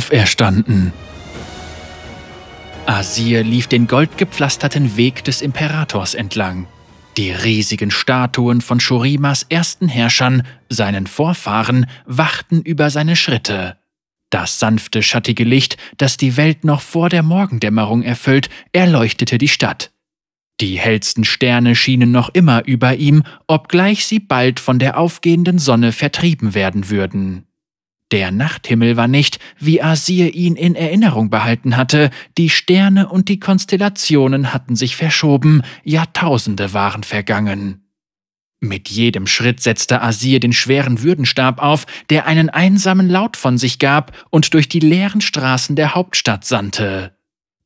auferstanden. Asir lief den goldgepflasterten Weg des Imperators entlang. Die riesigen Statuen von Shurimas ersten Herrschern, seinen Vorfahren, wachten über seine Schritte. Das sanfte, schattige Licht, das die Welt noch vor der Morgendämmerung erfüllt, erleuchtete die Stadt. Die hellsten Sterne schienen noch immer über ihm, obgleich sie bald von der aufgehenden Sonne vertrieben werden würden. Der Nachthimmel war nicht, wie Asir ihn in Erinnerung behalten hatte, die Sterne und die Konstellationen hatten sich verschoben, Jahrtausende waren vergangen. Mit jedem Schritt setzte Asir den schweren Würdenstab auf, der einen einsamen Laut von sich gab und durch die leeren Straßen der Hauptstadt sandte.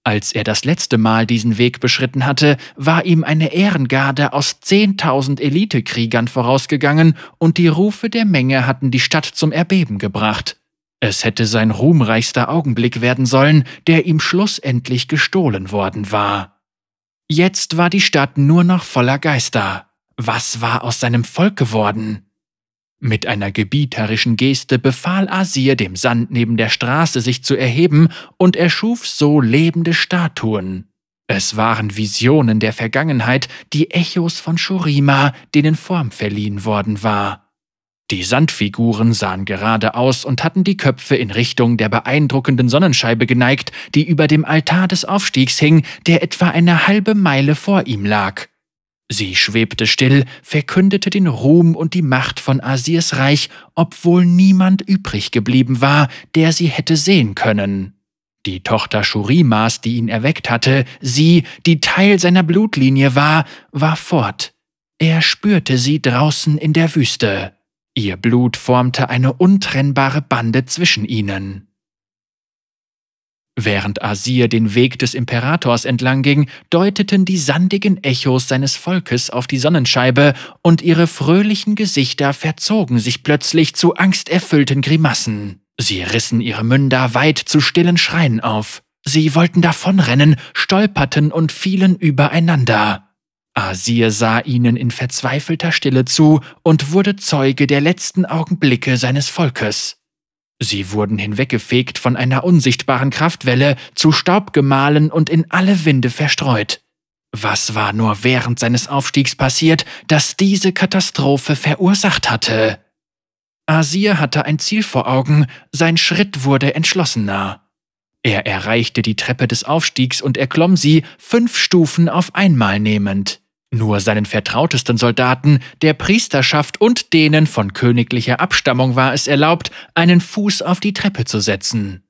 Als er das letzte Mal diesen Weg beschritten hatte, war ihm eine Ehrengarde aus zehntausend Elitekriegern vorausgegangen und die Rufe der Menge hatten die Stadt zum Erbeben gebracht. Es hätte sein ruhmreichster Augenblick werden sollen, der ihm schlussendlich gestohlen worden war. Jetzt war die Stadt nur noch voller Geister. Was war aus seinem Volk geworden? Mit einer gebieterischen Geste befahl Asir dem Sand neben der Straße sich zu erheben und erschuf so lebende Statuen. Es waren Visionen der Vergangenheit, die Echos von Shurima, denen Form verliehen worden war. Die Sandfiguren sahen gerade aus und hatten die Köpfe in Richtung der beeindruckenden Sonnenscheibe geneigt, die über dem Altar des Aufstiegs hing, der etwa eine halbe Meile vor ihm lag. Sie schwebte still, verkündete den Ruhm und die Macht von Asirs Reich, obwohl niemand übrig geblieben war, der sie hätte sehen können. Die Tochter Shurimas, die ihn erweckt hatte, sie, die Teil seiner Blutlinie war, war fort. Er spürte sie draußen in der Wüste. Ihr Blut formte eine untrennbare Bande zwischen ihnen. Während Asir den Weg des Imperators entlang ging, deuteten die sandigen Echos seines Volkes auf die Sonnenscheibe, und ihre fröhlichen Gesichter verzogen sich plötzlich zu angsterfüllten Grimassen. Sie rissen ihre Münder weit zu stillen Schreien auf. Sie wollten davonrennen, stolperten und fielen übereinander. Asir sah ihnen in verzweifelter Stille zu und wurde Zeuge der letzten Augenblicke seines Volkes. Sie wurden hinweggefegt von einer unsichtbaren Kraftwelle, zu Staub gemahlen und in alle Winde verstreut. Was war nur während seines Aufstiegs passiert, das diese Katastrophe verursacht hatte? Asir hatte ein Ziel vor Augen, sein Schritt wurde entschlossener. Er erreichte die Treppe des Aufstiegs und erklomm sie, fünf Stufen auf einmal nehmend. Nur seinen vertrautesten Soldaten, der Priesterschaft und denen von königlicher Abstammung war es erlaubt, einen Fuß auf die Treppe zu setzen.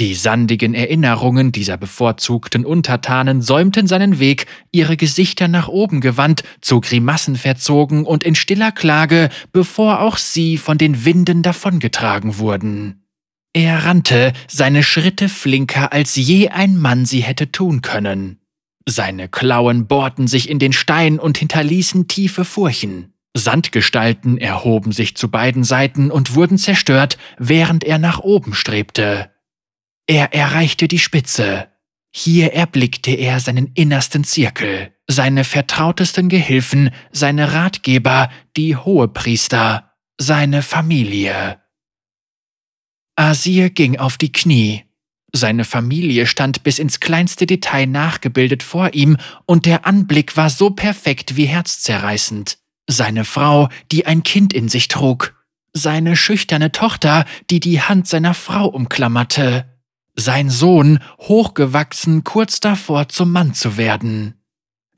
Die sandigen Erinnerungen dieser bevorzugten Untertanen säumten seinen Weg, ihre Gesichter nach oben gewandt, zu Grimassen verzogen und in stiller Klage, bevor auch sie von den Winden davongetragen wurden. Er rannte, seine Schritte flinker als je ein Mann sie hätte tun können. Seine Klauen bohrten sich in den Stein und hinterließen tiefe Furchen. Sandgestalten erhoben sich zu beiden Seiten und wurden zerstört, während er nach oben strebte. Er erreichte die Spitze. Hier erblickte er seinen innersten Zirkel, seine vertrautesten Gehilfen, seine Ratgeber, die Hohepriester, seine Familie. Asir ging auf die Knie, seine Familie stand bis ins kleinste Detail nachgebildet vor ihm, und der Anblick war so perfekt wie herzzerreißend. Seine Frau, die ein Kind in sich trug, seine schüchterne Tochter, die die Hand seiner Frau umklammerte, sein Sohn, hochgewachsen, kurz davor zum Mann zu werden.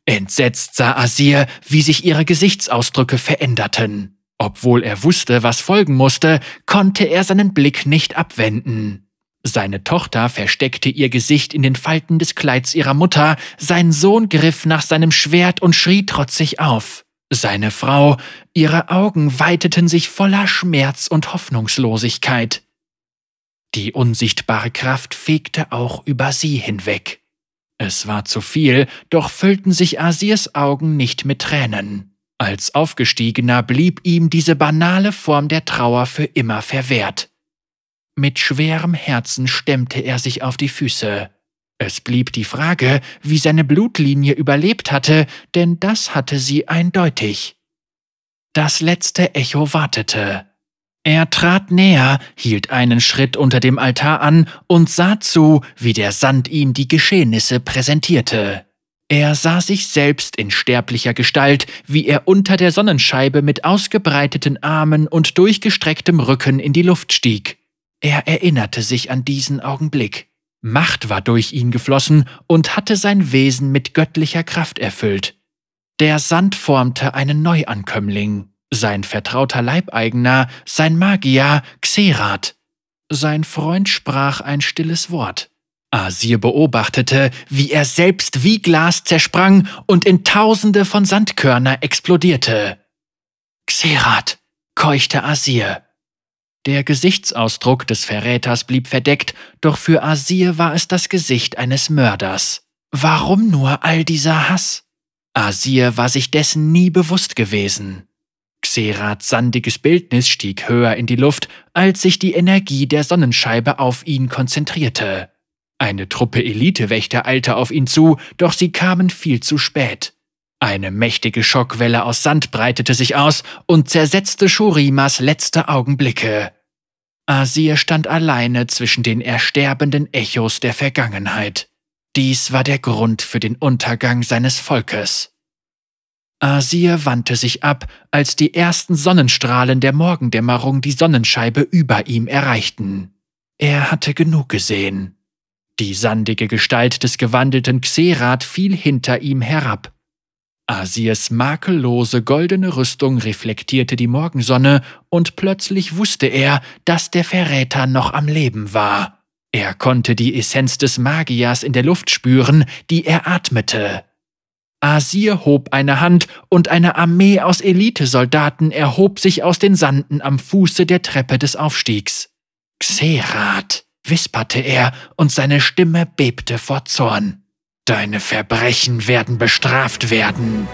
Entsetzt sah Asir, wie sich ihre Gesichtsausdrücke veränderten. Obwohl er wusste, was folgen musste, konnte er seinen Blick nicht abwenden. Seine Tochter versteckte ihr Gesicht in den Falten des Kleids ihrer Mutter, sein Sohn griff nach seinem Schwert und schrie trotzig auf. Seine Frau, ihre Augen weiteten sich voller Schmerz und Hoffnungslosigkeit. Die unsichtbare Kraft fegte auch über sie hinweg. Es war zu viel, doch füllten sich Asirs Augen nicht mit Tränen. Als Aufgestiegener blieb ihm diese banale Form der Trauer für immer verwehrt. Mit schwerem Herzen stemmte er sich auf die Füße. Es blieb die Frage, wie seine Blutlinie überlebt hatte, denn das hatte sie eindeutig. Das letzte Echo wartete. Er trat näher, hielt einen Schritt unter dem Altar an und sah zu, wie der Sand ihm die Geschehnisse präsentierte. Er sah sich selbst in sterblicher Gestalt, wie er unter der Sonnenscheibe mit ausgebreiteten Armen und durchgestrecktem Rücken in die Luft stieg. Er erinnerte sich an diesen Augenblick. Macht war durch ihn geflossen und hatte sein Wesen mit göttlicher Kraft erfüllt. Der Sand formte einen Neuankömmling, sein vertrauter Leibeigener, sein Magier Xerath. Sein Freund sprach ein stilles Wort. Asir beobachtete, wie er selbst wie Glas zersprang und in Tausende von Sandkörner explodierte. Xerath, keuchte Asir. Der Gesichtsausdruck des Verräters blieb verdeckt, doch für Asir war es das Gesicht eines Mörders. Warum nur all dieser Hass? Asir war sich dessen nie bewusst gewesen. Xerats sandiges Bildnis stieg höher in die Luft, als sich die Energie der Sonnenscheibe auf ihn konzentrierte. Eine Truppe Elitewächter eilte auf ihn zu, doch sie kamen viel zu spät. Eine mächtige Schockwelle aus Sand breitete sich aus und zersetzte Shurimas letzte Augenblicke. Asir stand alleine zwischen den ersterbenden Echos der Vergangenheit. Dies war der Grund für den Untergang seines Volkes. Asir wandte sich ab, als die ersten Sonnenstrahlen der Morgendämmerung die Sonnenscheibe über ihm erreichten. Er hatte genug gesehen. Die sandige Gestalt des gewandelten Xerath fiel hinter ihm herab. Asirs makellose goldene Rüstung reflektierte die Morgensonne, und plötzlich wusste er, dass der Verräter noch am Leben war. Er konnte die Essenz des Magiers in der Luft spüren, die er atmete. Asir hob eine Hand, und eine Armee aus Elitesoldaten erhob sich aus den Sanden am Fuße der Treppe des Aufstiegs. Xerath, wisperte er, und seine Stimme bebte vor Zorn. Deine Verbrechen werden bestraft werden.